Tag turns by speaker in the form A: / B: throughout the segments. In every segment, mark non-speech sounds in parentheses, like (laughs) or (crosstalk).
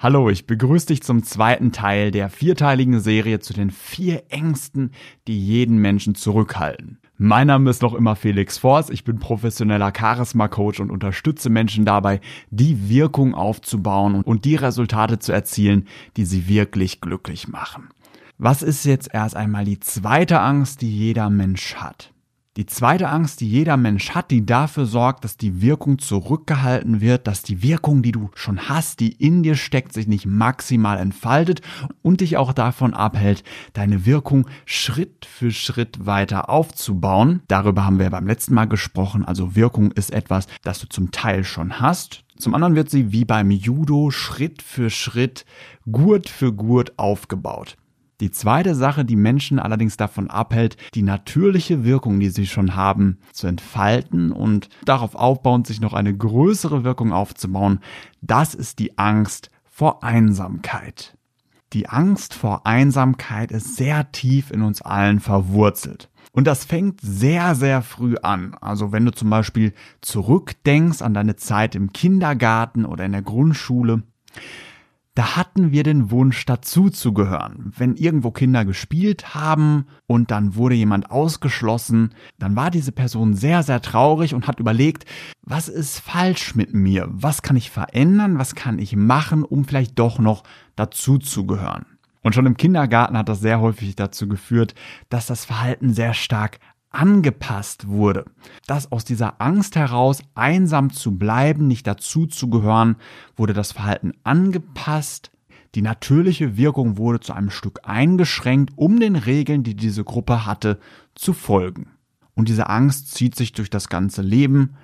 A: Hallo, ich begrüße dich zum zweiten Teil der vierteiligen Serie zu den vier Ängsten, die jeden Menschen zurückhalten. Mein Name ist noch immer Felix Forst, ich bin professioneller Charisma-Coach und unterstütze Menschen dabei, die Wirkung aufzubauen und die Resultate zu erzielen, die sie wirklich glücklich machen. Was ist jetzt erst einmal die zweite Angst, die jeder Mensch hat? Die zweite Angst, die jeder Mensch hat, die dafür sorgt, dass die Wirkung zurückgehalten wird, dass die Wirkung, die du schon hast, die in dir steckt, sich nicht maximal entfaltet und dich auch davon abhält, deine Wirkung Schritt für Schritt weiter aufzubauen. Darüber haben wir beim letzten Mal gesprochen. Also Wirkung ist etwas, das du zum Teil schon hast. Zum anderen wird sie wie beim Judo Schritt für Schritt, Gurt für Gurt aufgebaut. Die zweite Sache, die Menschen allerdings davon abhält, die natürliche Wirkung, die sie schon haben, zu entfalten und darauf aufbauend sich noch eine größere Wirkung aufzubauen, das ist die Angst vor Einsamkeit. Die Angst vor Einsamkeit ist sehr tief in uns allen verwurzelt. Und das fängt sehr, sehr früh an. Also wenn du zum Beispiel zurückdenkst an deine Zeit im Kindergarten oder in der Grundschule, da hatten wir den Wunsch dazuzugehören. Wenn irgendwo Kinder gespielt haben und dann wurde jemand ausgeschlossen, dann war diese Person sehr, sehr traurig und hat überlegt, was ist falsch mit mir? Was kann ich verändern? Was kann ich machen, um vielleicht doch noch dazuzugehören? Und schon im Kindergarten hat das sehr häufig dazu geführt, dass das Verhalten sehr stark angepasst wurde. Dass aus dieser Angst heraus, einsam zu bleiben, nicht dazu zu gehören, wurde das Verhalten angepasst. Die natürliche Wirkung wurde zu einem Stück eingeschränkt, um den Regeln, die diese Gruppe hatte, zu folgen. Und diese Angst zieht sich durch das ganze Leben,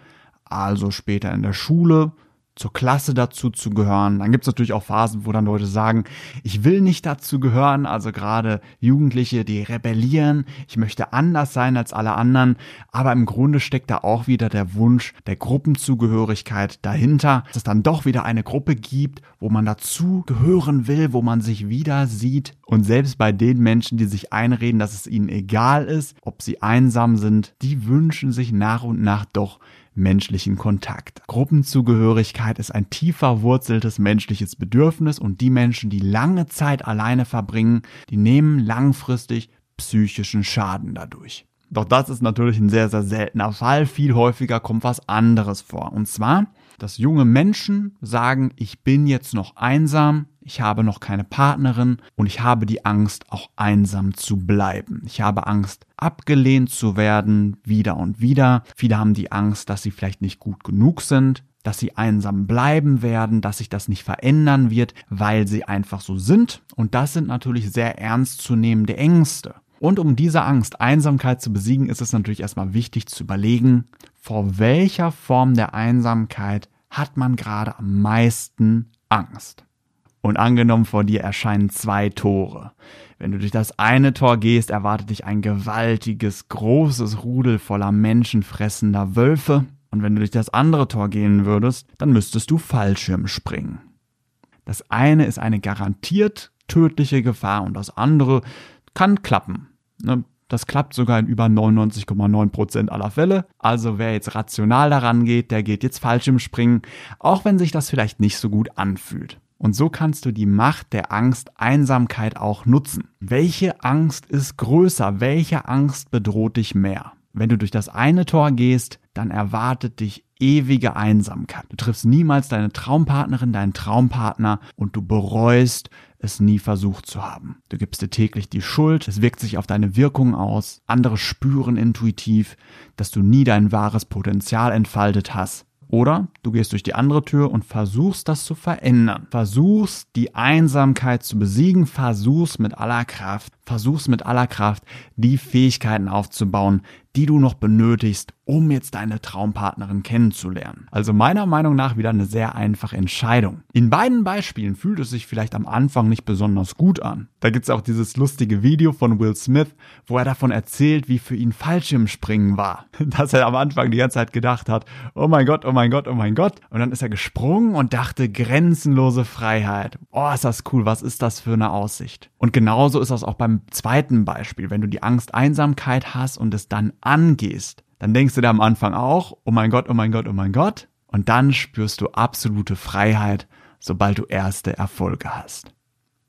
A: also später in der Schule, zur Klasse dazu zu gehören. Dann gibt es natürlich auch Phasen, wo dann Leute sagen, ich will nicht dazu gehören, also gerade Jugendliche, die rebellieren, ich möchte anders sein als alle anderen, aber im Grunde steckt da auch wieder der Wunsch der Gruppenzugehörigkeit dahinter, dass es dann doch wieder eine Gruppe gibt, wo man dazu gehören will, wo man sich wieder sieht. Und selbst bei den Menschen, die sich einreden, dass es ihnen egal ist, ob sie einsam sind, die wünschen sich nach und nach doch menschlichen Kontakt. Gruppenzugehörigkeit ist ein tiefer wurzeltes menschliches Bedürfnis und die Menschen, die lange Zeit alleine verbringen, die nehmen langfristig psychischen Schaden dadurch. Doch das ist natürlich ein sehr, sehr seltener Fall. Viel häufiger kommt was anderes vor. Und zwar, dass junge Menschen sagen, ich bin jetzt noch einsam, ich habe noch keine Partnerin und ich habe die Angst, auch einsam zu bleiben. Ich habe Angst, abgelehnt zu werden, wieder und wieder. Viele haben die Angst, dass sie vielleicht nicht gut genug sind, dass sie einsam bleiben werden, dass sich das nicht verändern wird, weil sie einfach so sind. Und das sind natürlich sehr ernstzunehmende Ängste. Und um diese Angst, Einsamkeit zu besiegen, ist es natürlich erstmal wichtig zu überlegen, vor welcher Form der Einsamkeit hat man gerade am meisten Angst. Und angenommen vor dir erscheinen zwei Tore. Wenn du durch das eine Tor gehst, erwartet dich ein gewaltiges, großes Rudel voller menschenfressender Wölfe. Und wenn du durch das andere Tor gehen würdest, dann müsstest du Fallschirm springen. Das eine ist eine garantiert tödliche Gefahr und das andere kann klappen. Ne? Das klappt sogar in über 99,9 Prozent aller Fälle. Also wer jetzt rational daran geht, der geht jetzt Fallschirmspringen, auch wenn sich das vielleicht nicht so gut anfühlt. Und so kannst du die Macht der Angst, Einsamkeit auch nutzen. Welche Angst ist größer? Welche Angst bedroht dich mehr? Wenn du durch das eine Tor gehst, dann erwartet dich ewige Einsamkeit. Du triffst niemals deine Traumpartnerin, deinen Traumpartner und du bereust, es nie versucht zu haben. Du gibst dir täglich die Schuld, es wirkt sich auf deine Wirkung aus, andere spüren intuitiv, dass du nie dein wahres Potenzial entfaltet hast. Oder du gehst durch die andere Tür und versuchst das zu verändern. Versuchst die Einsamkeit zu besiegen, versuchst mit aller Kraft, versuchst mit aller Kraft die Fähigkeiten aufzubauen, die du noch benötigst, um jetzt deine Traumpartnerin kennenzulernen. Also meiner Meinung nach wieder eine sehr einfache Entscheidung. In beiden Beispielen fühlt es sich vielleicht am Anfang nicht besonders gut an. Da gibt's auch dieses lustige Video von Will Smith, wo er davon erzählt, wie für ihn Fallschirmspringen war. (laughs) Dass er am Anfang die ganze Zeit gedacht hat, oh mein Gott, oh mein Gott, oh mein Gott. Und dann ist er gesprungen und dachte, grenzenlose Freiheit. Oh, ist das cool, was ist das für eine Aussicht? Und genauso ist das auch beim zweiten Beispiel. Wenn du die Angst Einsamkeit hast und es dann angehst, dann denkst du da am Anfang auch, oh mein Gott, oh mein Gott, oh mein Gott. Und dann spürst du absolute Freiheit, sobald du erste Erfolge hast.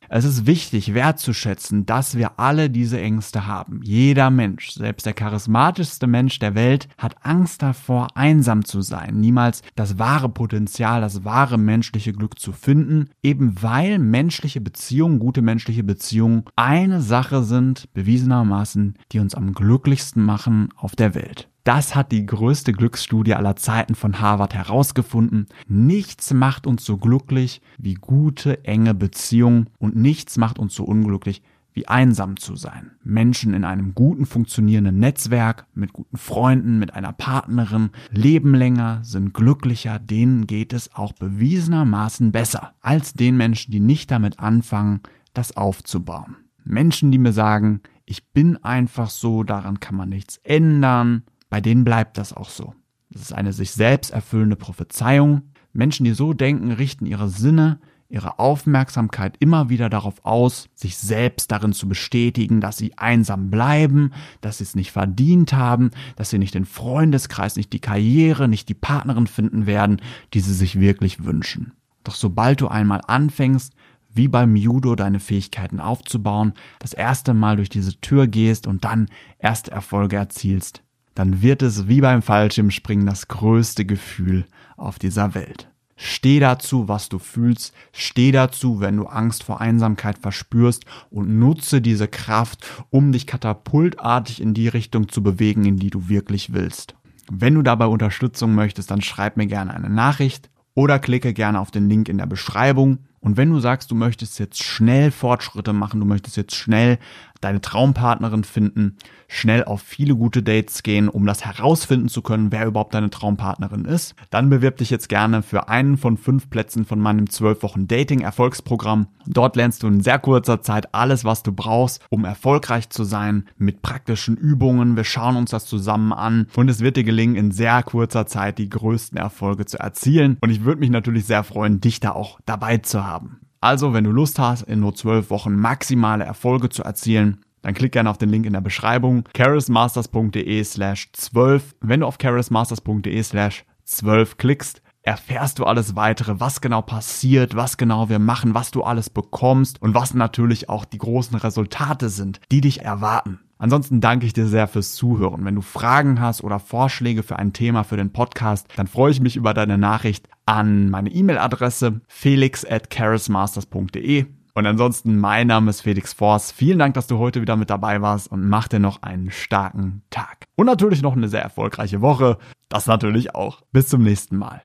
A: Es ist wichtig wertzuschätzen, dass wir alle diese Ängste haben. Jeder Mensch, selbst der charismatischste Mensch der Welt, hat Angst davor, einsam zu sein, niemals das wahre Potenzial, das wahre menschliche Glück zu finden, eben weil menschliche Beziehungen, gute menschliche Beziehungen eine Sache sind, bewiesenermaßen, die uns am glücklichsten machen auf der Welt. Das hat die größte Glücksstudie aller Zeiten von Harvard herausgefunden. Nichts macht uns so glücklich wie gute, enge Beziehungen und nichts macht uns so unglücklich wie einsam zu sein. Menschen in einem guten funktionierenden Netzwerk, mit guten Freunden, mit einer Partnerin, leben länger, sind glücklicher, denen geht es auch bewiesenermaßen besser als den Menschen, die nicht damit anfangen, das aufzubauen. Menschen, die mir sagen, ich bin einfach so, daran kann man nichts ändern, bei denen bleibt das auch so. Das ist eine sich selbst erfüllende Prophezeiung. Menschen, die so denken, richten ihre Sinne, ihre Aufmerksamkeit immer wieder darauf aus, sich selbst darin zu bestätigen, dass sie einsam bleiben, dass sie es nicht verdient haben, dass sie nicht den Freundeskreis, nicht die Karriere, nicht die Partnerin finden werden, die sie sich wirklich wünschen. Doch sobald du einmal anfängst, wie beim Judo deine Fähigkeiten aufzubauen, das erste Mal durch diese Tür gehst und dann erste Erfolge erzielst, dann wird es wie beim Fallschirmspringen das größte Gefühl auf dieser Welt. Steh dazu, was du fühlst, steh dazu, wenn du Angst vor Einsamkeit verspürst und nutze diese Kraft, um dich katapultartig in die Richtung zu bewegen, in die du wirklich willst. Wenn du dabei Unterstützung möchtest, dann schreib mir gerne eine Nachricht oder klicke gerne auf den Link in der Beschreibung. Und wenn du sagst, du möchtest jetzt schnell Fortschritte machen, du möchtest jetzt schnell deine Traumpartnerin finden, schnell auf viele gute Dates gehen, um das herausfinden zu können, wer überhaupt deine Traumpartnerin ist, dann bewirb dich jetzt gerne für einen von fünf Plätzen von meinem 12 Wochen Dating Erfolgsprogramm. Dort lernst du in sehr kurzer Zeit alles, was du brauchst, um erfolgreich zu sein, mit praktischen Übungen. Wir schauen uns das zusammen an und es wird dir gelingen, in sehr kurzer Zeit die größten Erfolge zu erzielen. Und ich würde mich natürlich sehr freuen, dich da auch dabei zu haben. Also, wenn du Lust hast, in nur zwölf Wochen maximale Erfolge zu erzielen, dann klick gerne auf den Link in der Beschreibung charismasters.de slash 12. Wenn du auf charismasters.de slash 12 klickst, erfährst du alles weitere, was genau passiert, was genau wir machen, was du alles bekommst und was natürlich auch die großen Resultate sind, die dich erwarten. Ansonsten danke ich dir sehr fürs Zuhören. Wenn du Fragen hast oder Vorschläge für ein Thema für den Podcast, dann freue ich mich über deine Nachricht an meine E-Mail-Adresse felix at charismasters.de. Und ansonsten, mein Name ist Felix Forst. Vielen Dank, dass du heute wieder mit dabei warst und mach dir noch einen starken Tag. Und natürlich noch eine sehr erfolgreiche Woche. Das natürlich auch. Bis zum nächsten Mal.